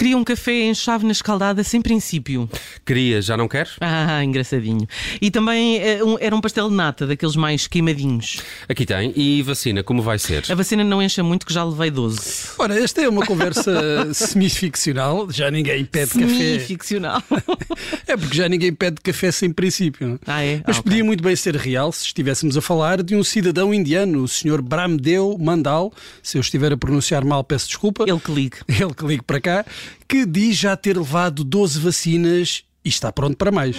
Queria um café em chávena escaldada sem princípio. Queria, já não queres? Ah, engraçadinho. E também eh, era um pastel de nata, daqueles mais queimadinhos. Aqui tem. E vacina, como vai ser? A vacina não encha muito, que já levei 12. Ora, esta é uma conversa semi-ficcional. Já ninguém pede café. Semi-ficcional. É porque já ninguém pede café sem princípio. Ah, é? Mas Ah, podia muito bem ser real se estivéssemos a falar de um cidadão indiano, o Sr. Bramdeo Mandal. Se eu estiver a pronunciar mal, peço desculpa. Ele que ligue. Ele que ligue para cá, que diz já ter levado 12 vacinas e está pronto para mais.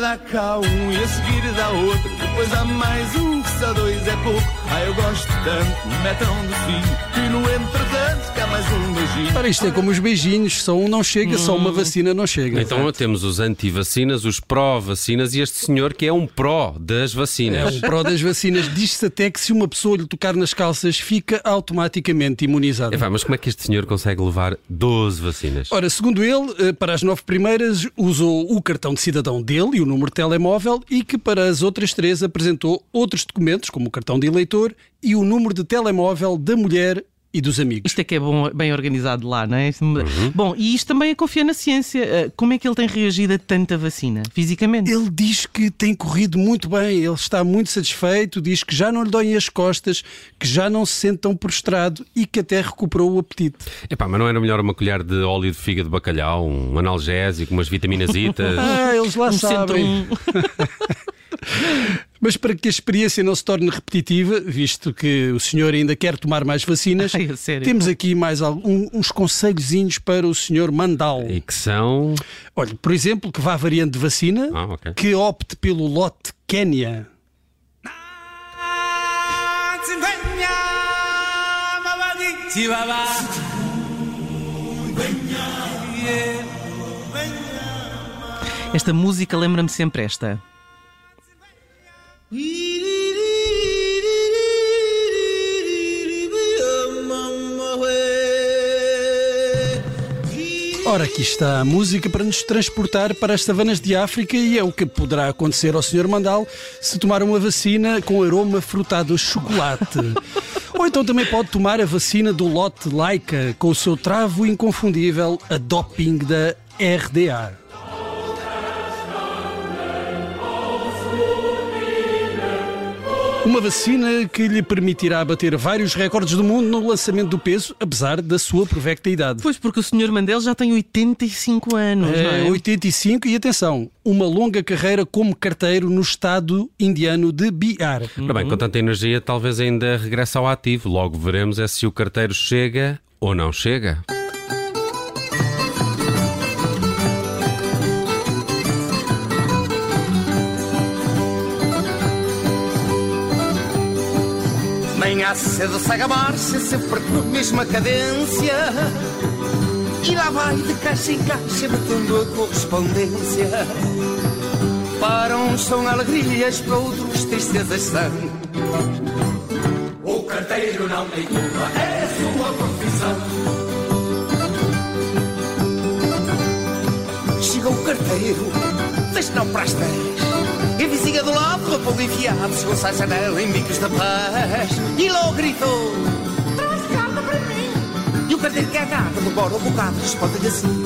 Dá cá um e a seguir dá outro. Depois há mais um só dois é pouco. Ah, eu gosto tanto, metam de fio. E no entretanto cá mais um beijinho. Ora, isto é como os beijinhos, só um não chega, só uma vacina não chega. Então temos os anti-vacinas, os pró-vacinas e este senhor que é um pró das É vacinas. um pró das vacinas. Diz-se até que se uma pessoa lhe tocar nas calças, fica automaticamente imunizada. Epá, mas como é que este senhor consegue levar 12 vacinas? Ora, segundo ele, eh, para as nove primeiras usou o cartão de cidadão dele e o número de telemóvel e que para as outras três apresentou outros documentos, como o cartão de eleitor e o número de telemóvel da mulher e dos amigos. Isto é que é bom, bem organizado lá, não é? Bom, e isto também é confiar na ciência. Eh, Como é que ele tem reagido a tanta vacina? Fisicamente? Ele diz que tem corrido muito bem, ele está muito satisfeito, diz que já não lhe doem as costas, que já não se sente tão prostrado e que até recuperou o apetite. Epá, mas não era melhor uma colher de óleo de fígado de bacalhau, um analgésico, umas vitaminazitas? Ah, eles lá Um sabem. Mas para que a experiência não se torne repetitiva, visto que o senhor ainda quer tomar mais vacinas, Ai, temos aqui mais algum- uns conselhozinhos para o senhor Mandal. e que são. Olha, por exemplo, que vá à variante de vacina, Ah, ok. que opte pelo lote Quénia. Esta música lembra-me sempre esta. Ora, aqui está a música para nos transportar para as savanas de África e é o que poderá acontecer ao senhor Mandal se tomar uma vacina com aroma frutado a chocolate. Ou então também pode tomar a vacina do lote Laika com o seu travo inconfundível, a doping da RDA. Uma vacina que lhe permitirá bater vários recordes do mundo no lançamento do peso, apesar da sua provecta idade. Pois porque o Sr. Mandel já tem 85 anos, não É, é? 85 e atenção, uma longa carreira como carteiro no estado indiano de Bihar. Ora bem, com tanta energia, talvez ainda regresse ao ativo. Logo veremos é se o carteiro chega ou não chega. Manhã cedo segue a marcha, sempre com a mesma cadência. E lá vai de caixa em caixa, batendo a correspondência. Para uns são alegrias, para outros tristezas são. O carteiro não tem culpa, é sua profissão. Carteiro, deixa não para as 10. Em vizinha do lado, a pouco enfiado, chegou-se à janela em bicos da paz. E logo gritou: Traz carta para mim. E o carteiro que é demora um bocado, responde-lhe assim: